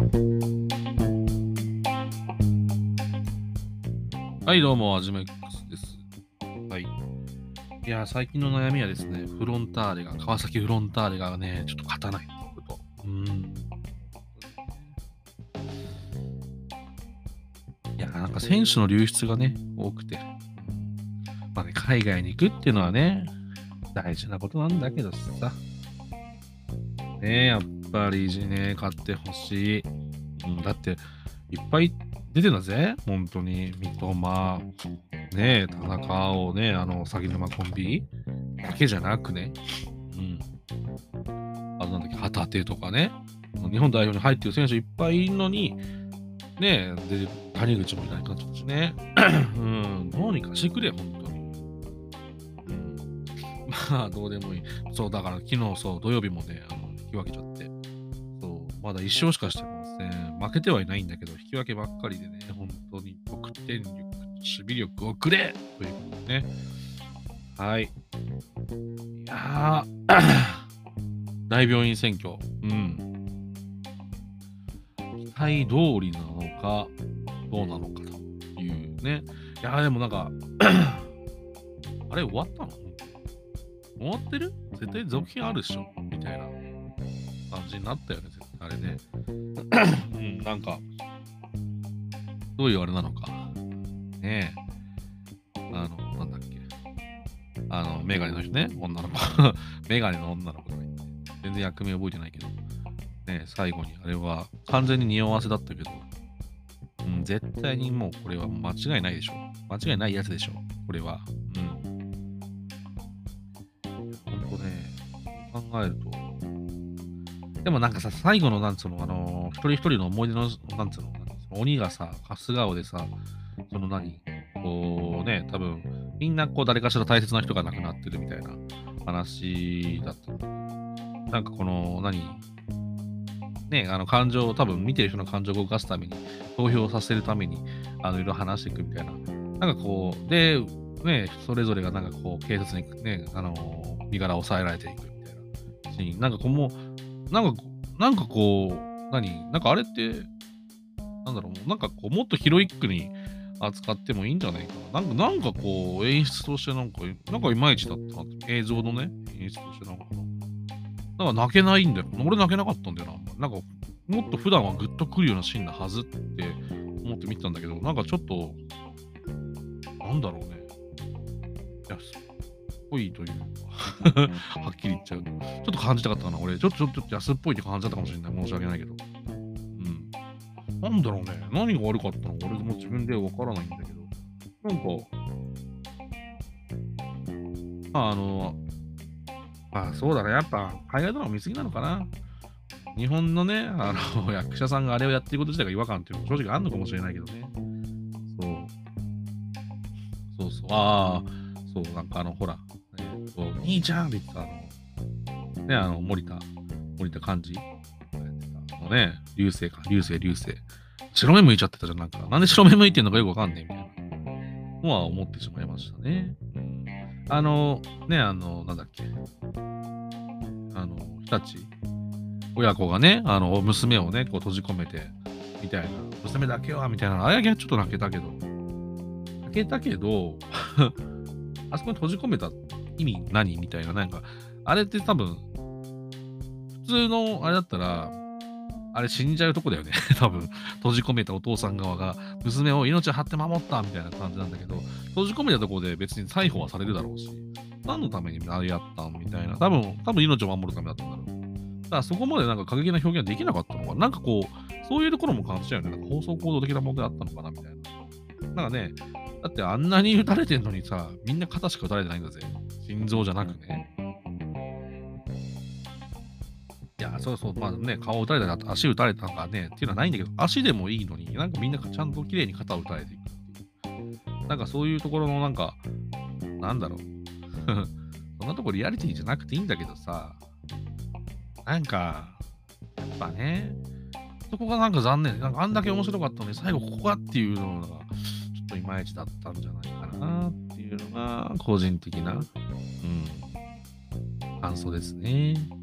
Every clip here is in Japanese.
はい、どうも、はじめ X です。はい。いや、最近の悩みはですね、フロンターレが、川崎フロンターレがね、ちょっと勝たないこと。うーん。いや、なんか選手の流出がね、多くて。まあね、海外に行くっていうのはね、大事なことなんだけどさ。ねえ、やっぱりね、勝ってほしい。うん、だって、いっぱい出てんだぜ、本当に。三笘、ねえ、田中をね、あの、鷺沼コンビだけじゃなくね、うん。あとなんだっけ、旗手とかね、日本代表に入ってる選手いっぱいいるのに、ねえ、で、谷口もいない感じだしね。うん、どうにかしてくれ、本当に。うん。まあ、どうでもいい。そう、だから昨日、そう、土曜日もね、あの引き分けちゃって、まだ1勝しかしてません。負けてはいないんだけど、引き分けばっかりでね、本当に得点力、守備力をくれということでね。はい。いやー、大病院選挙。うん。期待通りなのか、どうなのかというね。いやー、でもなんか、あれ終わったの？終わってる？絶対続編あるでしょ？みたいな感じになったよね、あれね。うん、なんか、どういうあれなのか。ねえ。あの、なんだっけ。あの、メガネの人ね、女の子。メガネの女の子がいて。全然役名覚えてないけど。ねえ、最後にあれは完全に匂わせだったけど、うん、絶対にもうこれは間違いないでしょ。間違いないやつでしょ。これは。うん。ほんとね、考えると、でもなんかさ、最後のなんつうの、あのー一人一人の思い出の、なんつうの、鬼がさ、春日尾でさ、その何、こうね、多分、みんなこう誰かしら大切な人が亡くなってるみたいな話だったの。なんかこの、何、ね、あの感情を多分見てる人の感情を動かすために、投票させるために、あの、いろいろ話していくみたいな。なんかこう、で、ね、それぞれがなんかこう、警察にね、あの身柄を抑えられていくみたいなシーン。なんかこう、もう、なんか、なんかこう、何なんかあれって、なんだろう、なんかこう、もっとヒロイックに扱ってもいいんじゃないかな。なんか、なんかこう、演出としてなんか、なんかいまいちだったな。映像のね、演出としてなんかな。んか泣けないんだよ。俺泣けなかったんだよな。なんか、もっと普段はグッとくるようなシーンなはずって思って見てたんだけど、なんかちょっと、なんだろうね。安っぽいというか、はっきり言っちゃうと。ちょっと感じたかったかな。俺、ちょっとちょっと安っぽいって感じだったかもしれない。申し訳ないけど。うん。なんだろうね。何が悪かったのか俺も自分でわからないんだけど。なんか、まあ、あの、あそうだね。やっぱ、海外ドラマ見すぎなのかな。日本のね、あの、役者さんがあれをやってること自体が違和感っていうのも正直あるのかもしれないけどね。そう。そうそう。ああ、そう、なんかあの、ほら、兄ちゃんって言ってた、あの、ね、あの、森田、森田幹事やってたあのね、流星か、流星、流星。白目向いちゃってたじゃん、なんか。なんで白目向いてんのかよくわかんねえ、みたいな。のは思ってしまいましたね。あの、ね、あの、なんだっけ。あの、日立、親子がね、あの、娘をね、こう閉じ込めて、みたいな。娘だけは、みたいな。あやげはちょっと泣けたけど。泣けたけど、あそこに閉じ込めた意味何みたいな、なんか、あれって多分、普通のあれだったら、あれ死んじゃうとこだよね。多分、閉じ込めたお父さん側が、娘を命を張って守ったみたいな感じなんだけど、閉じ込めたとこで別に逮捕はされるだろうし、何のためにあれやったんみたいな、多分、多分命を守るためだったんだろう。だからそこまでなんか過激な表現はできなかったのかな。んかこう、そういうところも感じちゃうよね。なんか放送行動的な問題あったのかなみたいな。なんかね、だってあんなに撃たれてんのにさ、みんな肩しか撃たれてないんだぜ。心臓じゃなくね。いや、そうそう、まあね、顔撃たれたり、足撃たれたとかね、っていうのはないんだけど、足でもいいのに、なんかみんなちゃんと綺麗に肩を撃たれていくっていう。なんかそういうところのなんか、なんだろう。そんなとこリアリティじゃなくていいんだけどさ、なんか、やっぱね、そこがなんか残念。なんかあんだけ面白かったのに、最後ここがっていうのが、ちょっといまいちだったんじゃないかなっいうのが、個人的な、うん、感想ですね。うん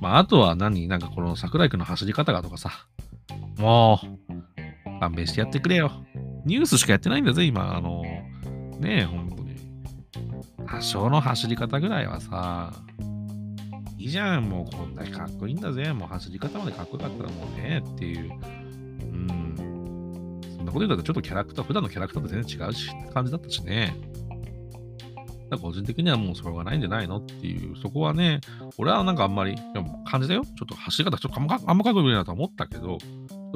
まあ、あとは何？なんかこの桜井くんの走り方がとかさ。もう、勘弁してやってくれよ。ニュースしかやってないんだぜ、今。あの、ねえ、本当に。多少の走り方ぐらいはさ、いいじゃん、もうこんだけかっこいいんだぜ。もう走り方までかっこよかったらもうね、っていう。なこと言ったらちょっとキャラクター、普段のキャラクターと全然違うし、感じだったしね。個人的にはもうそれがないんじゃないのっていう、そこはね、俺はなんかあんまり、でも感じたよ。ちょっと走り方、ちょっとあんまあんまかっこいなと思ったけど、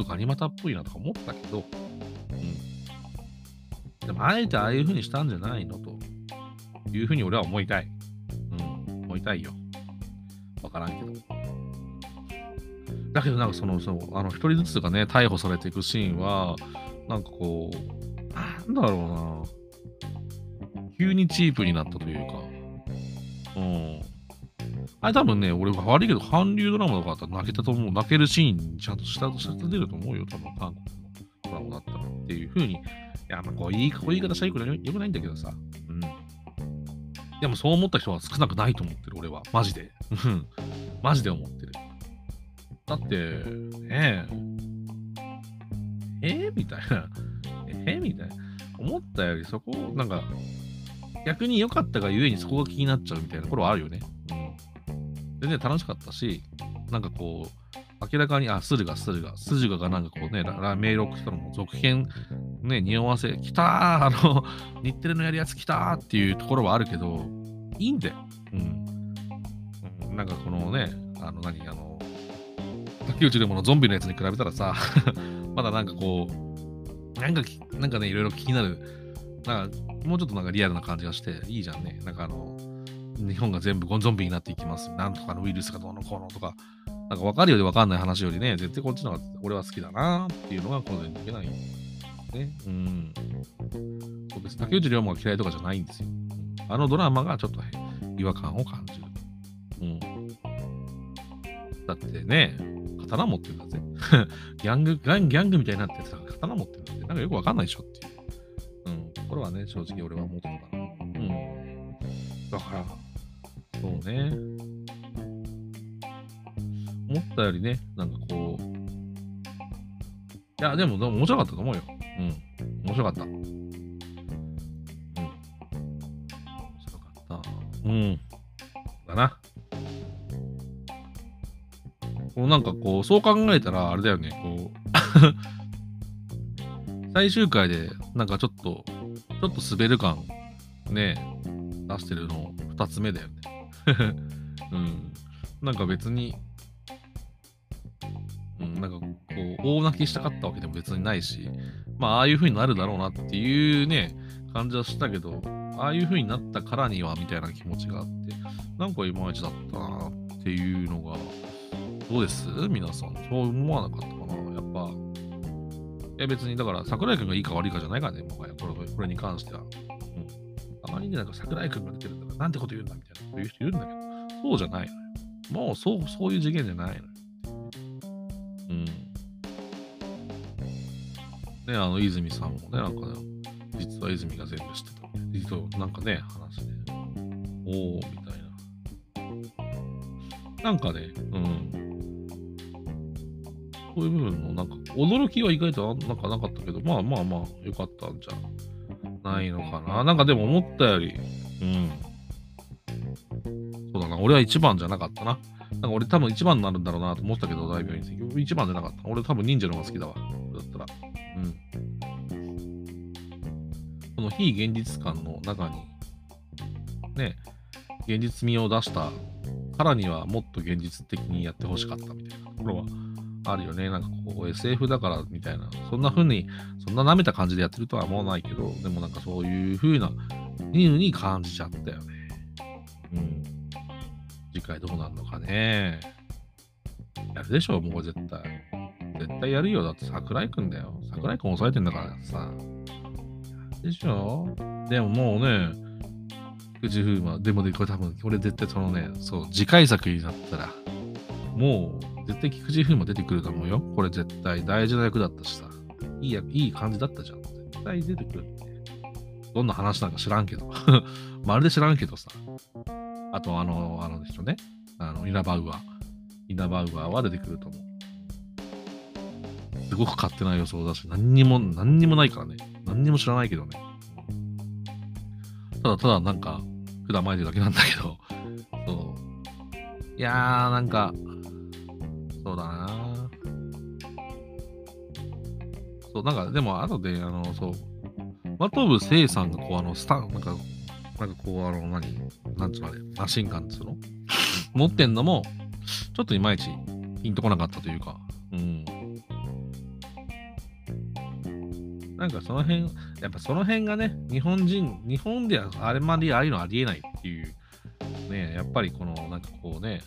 ガニ股っぽいなとか思ったけど、うん。でも、あえてああいう風にしたんじゃないのという風に俺は思いたい。うん、思いたいよ。わからんけど。だけどなんかその、その、あの、一人ずつがね、逮捕されていくシーンは、なんかこう、なんだろうな。急にチープになったというか、うん。あれ多分ね、俺悪いけど、韓流ドラマとかだったら泣けたと思う。泣けるシーンちゃんとしたとして出ると思うよ、多分韓国のドラマだったらっていう風に。いや、まあこういい、こういう言い方したらよくないんだけどさ。うん。でもそう思った人は少なくないと思ってる、俺は。マジで。うん。マジで思ってる。だって、ねえ、えー、みたいな。えー、みたいな。思ったよりそこ、なんか、逆に良かったがゆえにそこが気になっちゃうみたいなところはあるよね。うん。全然楽しかったし、なんかこう、明らかに、あ、スルガ、スルガ、スルガがなんかこうね、ラメール送ったのも続編、ね、匂わせ、来たーあの、日テレのやるやつ来たーっていうところはあるけど、いいんだよ。うん。うん、なんかこのね、あの何、あの、竹内でものゾンビのやつに比べたらさ、まだなんかこう、なんか、なんかね、いろいろ気になる、なんかもうちょっとなんかリアルな感じがして、いいじゃんね。なんかあの、日本が全部ゴンゾンビになっていきます。なんとかのウイルスがどうのこうのとか、なんか分かるより分かんない話よりね、絶対こっちの方が俺は好きだなっていうのが個人的ないね。うん。そうです。竹内涼真が嫌いとかじゃないんですよ。あのドラマがちょっと違和感を感じる。うん。だってね、刀持ってるんだぜ。ギャング、ギャングみたいになってさ、刀持ってるんだって、なんかよくわかんないでしょっていう。ころはね、正直俺は思ってたな。うん。だから、そうね。思ったよりね、なんかこう、いや、でも、でも面白かったと思うよ。うん。面白かった。うん。面白かった。うん。こうなんかこう、そう考えたら、あれだよね、こう 最終回で、なんかちょっと、ちょっと滑る感、ね、出してるの2つ目だよね。うん。なんか別に、うん、なんかこう、大泣きしたかったわけでも別にないし、まあ、ああいう風になるだろうなっていうね、感じはしたけど、ああいう風になったからには、みたいな気持ちがあって、なんかいまいちだったなっていうのが、どうです？皆さん。そう思わなかったかな？やっぱ、え、別に、だから、桜井君がいいか悪いかじゃないからね、もはや、これこれに関しては。うん。たまりに、なんか桜井君が出てるんだから、なんてこと言うんだみたいな、そういう人いるんだけど、そうじゃないのよ。もう、そう、そういう次元じゃないのよ。うん。ね、あの、泉さんもね、なんかね、実は泉が全部知ってた。実は、なんかね、話で、おー、みたいな。なんかね、うん。そういう部分のなんか驚きは意外となんかなかったけど、まあまあまあ、よかったんじゃないのかな。なんかでも思ったより、うん。そうだな、俺は一番じゃなかったな。なんか俺多分一番になるんだろうなと思ったけど、大病院結局一番じゃなかった。俺多分忍者の方が好きだわ。だったら。うん。この非現実感の中に、ね、現実味を出したからにはもっと現実的にやってほしかったみたいなところはあるよね。なんかこう SF だからみたいな。そんな風に、そんな舐めた感じでやってるとは思わないけど、でもなんかそういう風な、いうに感じちゃったよね。うん。次回どうなるのかね。やるでしょ、もう絶対。絶対やるよ。だって桜井くんだよ。桜井くん抑えてんだからさ。でしょでももうね、菊池風磨、でもね、これ多分、俺絶対そのね、そう、次回作になったら、もう、絶対菊池風磨出てくると思うよ。これ絶対大事な役だったしさ。いい役、いい感じだったじゃん。絶対出てくるって。どんな話なんか知らんけど。まるで知らんけどさ。あと、あの、あの人ね。あの、イラバウアー。イナバウアーは出てくると思う。すごく勝手な予想だし、何にも、何にもないからね。何にも知らないけどね。ただただなんか、普段巻いてるだけなんだけど、そう。いやー、なんか、そうだな。そう、なんか、でも、後で、あの、そう、マトブセイさんが、こう、あの、スタン、なんか、なんかこう、あの、何、なんつうのあれ、マシンガンつうの？持ってんのも、ちょっといまいちピンとこなかったというか、うん。なんかその辺、やっぱその辺がね、日本人、日本ではあれまでああいうのありえないっていう、ね、やっぱりこの、なんかこうね、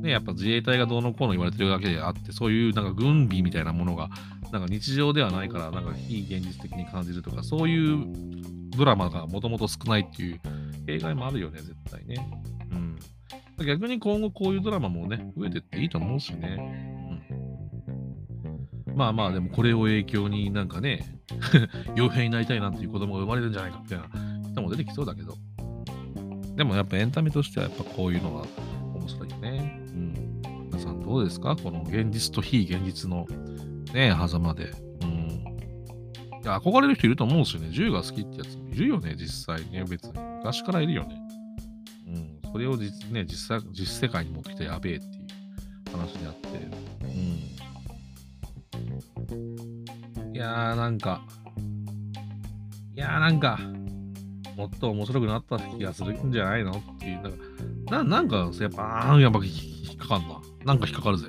ね、やっぱ自衛隊がどうのこうの言われてるだけであって、そういうなんか軍備みたいなものが、なんか日常ではないから、なんか非現実的に感じるとか、そういうドラマがもともと少ないっていう弊害もあるよね、絶対ね。うん。逆に今後こういうドラマもね、増えてっていいと思うしね。うん。まあまあ、でもこれを影響になんかね、傭兵になりたいなっていう子供が生まれるんじゃないかみたいな人も出てきそうだけど。でもやっぱエンタメとしてはやっぱこういうのがどうですか？この現実と非現実のね、狭間で。うん。いや、憧れる人いると思うんですよね。銃が好きってやつもいるよね、実際ね。別に。昔からいるよね。うん。それを実,、ね、実際実世界に持ってきてやべえっていう話であって。うん。いやー、なんか、いやー、なんか、もっと面白くなった気がするんじゃないの？っていう。なんか、ななんかやっぱ、あやっぱ引っかかんな。なんか引っかかるぜ。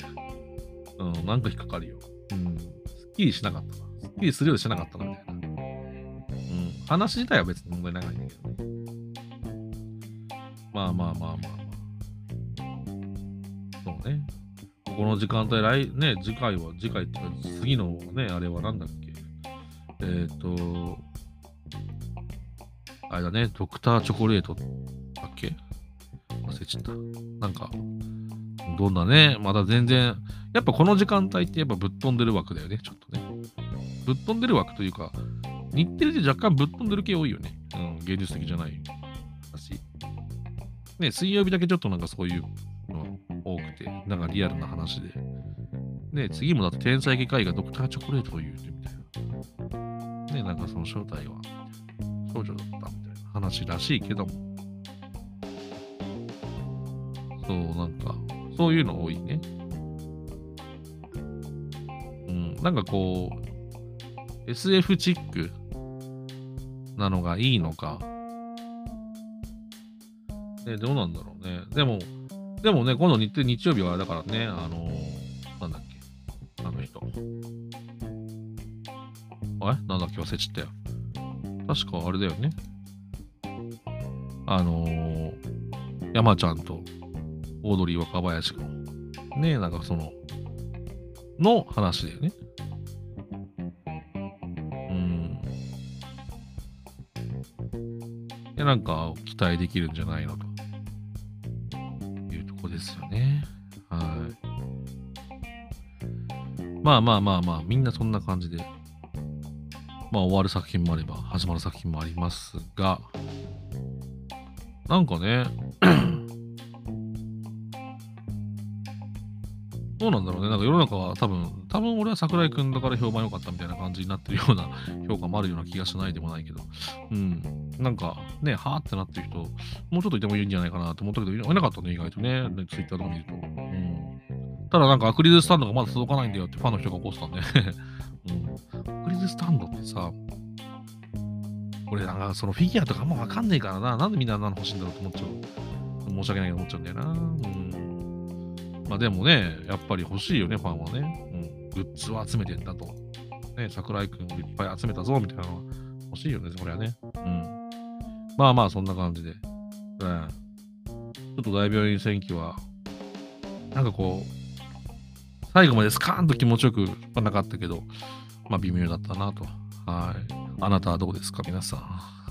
うん、なんか引っかかるよ。うん。すっきりしなかったな。すっきりするようにしなかったな、みたいな。うん。話自体は別に問題ないんだけどね。まあまあまあまあまあ。そうね。ここの時間帯、来、ね、次回は、次回ってか、次のね、あれはなんだっけ。えっ、ー、と、あれだね、ドクターチョコレートだっけ？忘れちゃった。なんか、どんなね、まだ全然、やっぱこの時間帯ってやっぱぶっ飛んでる枠だよね、ちょっとね。ぶっ飛んでる枠というか、日テレで若干ぶっ飛んでる系多いよね。うん、現実的じゃない。だし。ね、水曜日だけちょっとなんかそういうの多くて、なんかリアルな話で。ね、次もだって天才外科医がドクターチョコレートを言うてみたいな。ね、なんかその正体は少女だったみたいな話らしいけども。そう、なんか、そういうの多いね。うん、なんかこう、SF チックなのがいいのか。ね、どうなんだろうね。でも、でもね、今度日日曜日はあれだからね、あのー、なんだっけ、あの人。あれ？なんだっけ？忘れちゃったよ。確かあれだよね。あのー、山ちゃんとオードリー若林の、ねえ、なんかその、の話だよね。うん。で、なんか期待できるんじゃないのというとこですよね。はい。まあまあまあまあ、みんなそんな感じで、まあ終わる作品もあれば、始まる作品もありますが、なんかね、どうなんだろうね。なんか世の中は多分、多分俺は桜井くんだから評判良かったみたいな感じになってるような評価もあるような気がしないでもないけど。うん。なんかね、はーってなってる人、もうちょっといてもいいんじゃないかなと思ったけど、いなかったね、意外とね。ツイッターとか見ると。うん。ただなんかアクリルスタンドがまだ届かないんだよってファンの人が怒ってたんでうん。アクリルスタンドってさ、俺なんかそのフィギュアとかあんまわかんねえからな。なんでみんなあんなの欲しいんだろうと思っちゃう。申し訳ないけど思っちゃうんだよな。うん。まあでもね、やっぱり欲しいよね、ファンはね。うん。グッズを集めてんだと。ね、桜井くんいっぱい集めたぞ、みたいなのは欲しいよね、これはね。うん。まあまあ、そんな感じで。うん。ちょっと大病院選挙は、なんかこう、最後までスカーンと気持ちよくはなかったけど、まあ微妙だったなと。はい。あなたはどうですか、皆さん。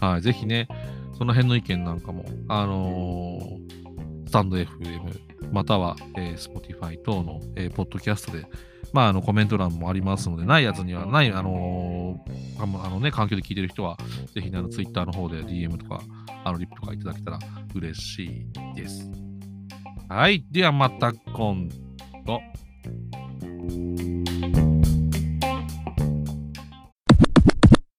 はい。ぜひね、その辺の意見なんかも、あの、スタンド FM、または、えー、Spotify 等の、えー、ポッドキャストで、まあ、あのコメント欄もありますので、ないやつにはない、あのー、あのね、環境で聞いてる人は、ぜひね、あの Twitter の方で DM とか、あのリップとかいただけたら嬉しいです。はい。ではまた今度。